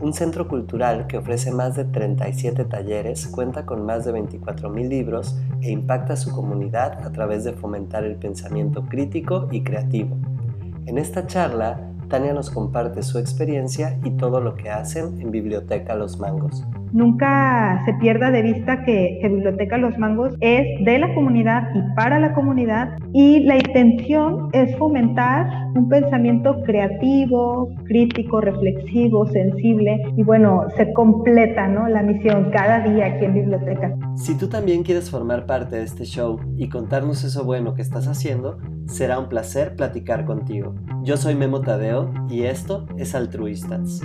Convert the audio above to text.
un centro cultural que ofrece más de 37 talleres, cuenta con más de 24.000 libros e impacta a su comunidad a través de fomentar el pensamiento crítico y creativo. En esta charla, Tania nos comparte su experiencia y todo lo que hacen en Biblioteca Los Mangos nunca se pierda de vista que, Biblioteca Los Mangos es de la comunidad y para la comunidad y la intención es fomentar un pensamiento creativo, crítico, reflexivo, sensible y bueno, se completa ¿no? la misión cada día aquí en Biblioteca. Si tú también quieres formar parte de este show y contarnos eso bueno que estás haciendo, será un placer platicar contigo. Yo soy Memo Tadeo y esto es Altruistas.